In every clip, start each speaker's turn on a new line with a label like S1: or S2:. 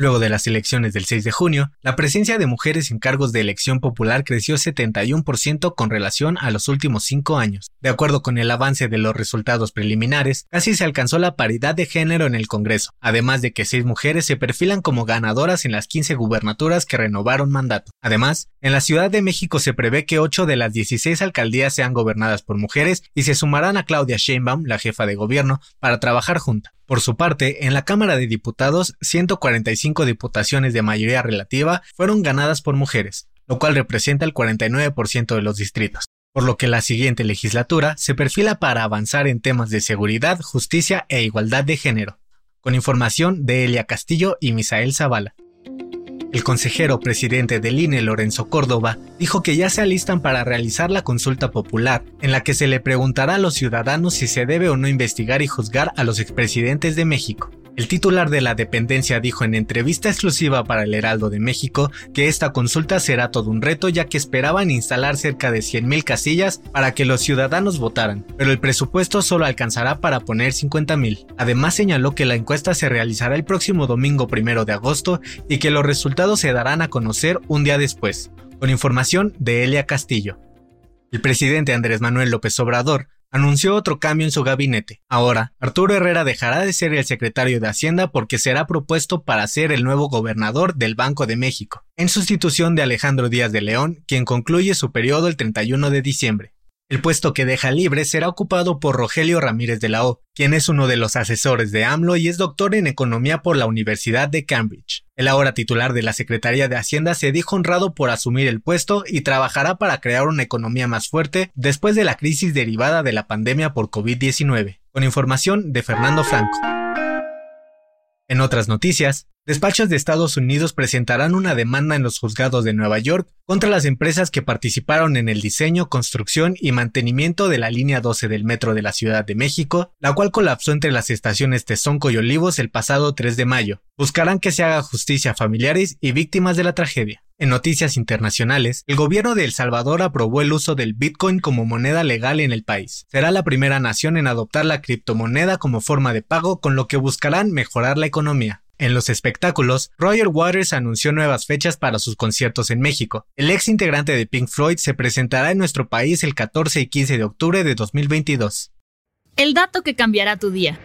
S1: Luego de las elecciones del 6 de junio, la presencia de mujeres en cargos de elección popular creció 71% con relación a los últimos cinco años. De acuerdo con el avance de los resultados preliminares, casi se alcanzó la paridad de género en el Congreso, además de que seis mujeres se perfilan como ganadoras en las 15 gubernaturas que renovaron mandato. Además, en la Ciudad de México se prevé que 8 de las 16 alcaldías sean gobernadas por mujeres y se sumarán a Claudia Sheinbaum, la jefa de gobierno, para trabajar junta. Por su parte, en la Cámara de Diputados, 145 diputaciones de mayoría relativa fueron ganadas por mujeres, lo cual representa el 49% de los distritos, por lo que la siguiente legislatura se perfila para avanzar en temas de seguridad, justicia e igualdad de género. Con información de Elia Castillo y Misael Zavala. El consejero presidente del INE, Lorenzo Córdoba, dijo que ya se alistan para realizar la consulta popular, en la que se le preguntará a los ciudadanos si se debe o no investigar y juzgar a los expresidentes de México. El titular de la dependencia dijo en entrevista exclusiva para el Heraldo de México que esta consulta será todo un reto ya que esperaban instalar cerca de 100.000 casillas para que los ciudadanos votaran, pero el presupuesto solo alcanzará para poner 50.000. Además señaló que la encuesta se realizará el próximo domingo primero de agosto y que los resultados se darán a conocer un día después. Con información de Elia Castillo. El presidente Andrés Manuel López Obrador anunció otro cambio en su gabinete. Ahora, Arturo Herrera dejará de ser el secretario de Hacienda porque será propuesto para ser el nuevo gobernador del Banco de México, en sustitución de Alejandro Díaz de León, quien concluye su periodo el 31 de diciembre. El puesto que deja libre será ocupado por Rogelio Ramírez de la O, quien es uno de los asesores de AMLO y es doctor en economía por la Universidad de Cambridge. El ahora titular de la Secretaría de Hacienda se dijo honrado por asumir el puesto y trabajará para crear una economía más fuerte después de la crisis derivada de la pandemia por COVID-19. Con información de Fernando Franco. En otras noticias, despachos de Estados Unidos presentarán una demanda en los juzgados de Nueva York contra las empresas que participaron en el diseño, construcción y mantenimiento de la línea 12 del metro de la Ciudad de México, la cual colapsó entre las estaciones Tezonco y Olivos el pasado 3 de mayo. Buscarán que se haga justicia a familiares y víctimas de la tragedia. En noticias internacionales, el gobierno de El Salvador aprobó el uso del Bitcoin como moneda legal en el país. Será la primera nación en adoptar la criptomoneda como forma de pago, con lo que buscarán mejorar la economía. En los espectáculos, Roger Waters anunció nuevas fechas para sus conciertos en México. El ex integrante de Pink Floyd se presentará en nuestro país el 14 y 15 de octubre de 2022.
S2: El dato que cambiará tu día.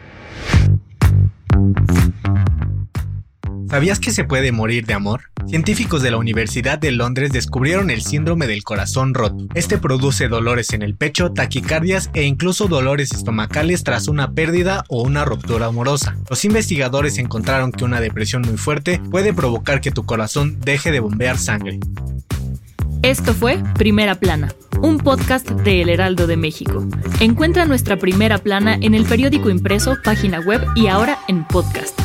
S1: ¿Sabías que se puede morir de amor? Científicos de la Universidad de Londres descubrieron el síndrome del corazón roto. Este produce dolores en el pecho, taquicardias e incluso dolores estomacales tras una pérdida o una ruptura amorosa. Los investigadores encontraron que una depresión muy fuerte puede provocar que tu corazón deje de bombear sangre.
S2: Esto fue Primera Plana, un podcast de El Heraldo de México. Encuentra nuestra Primera Plana en el periódico impreso, página web y ahora en podcast.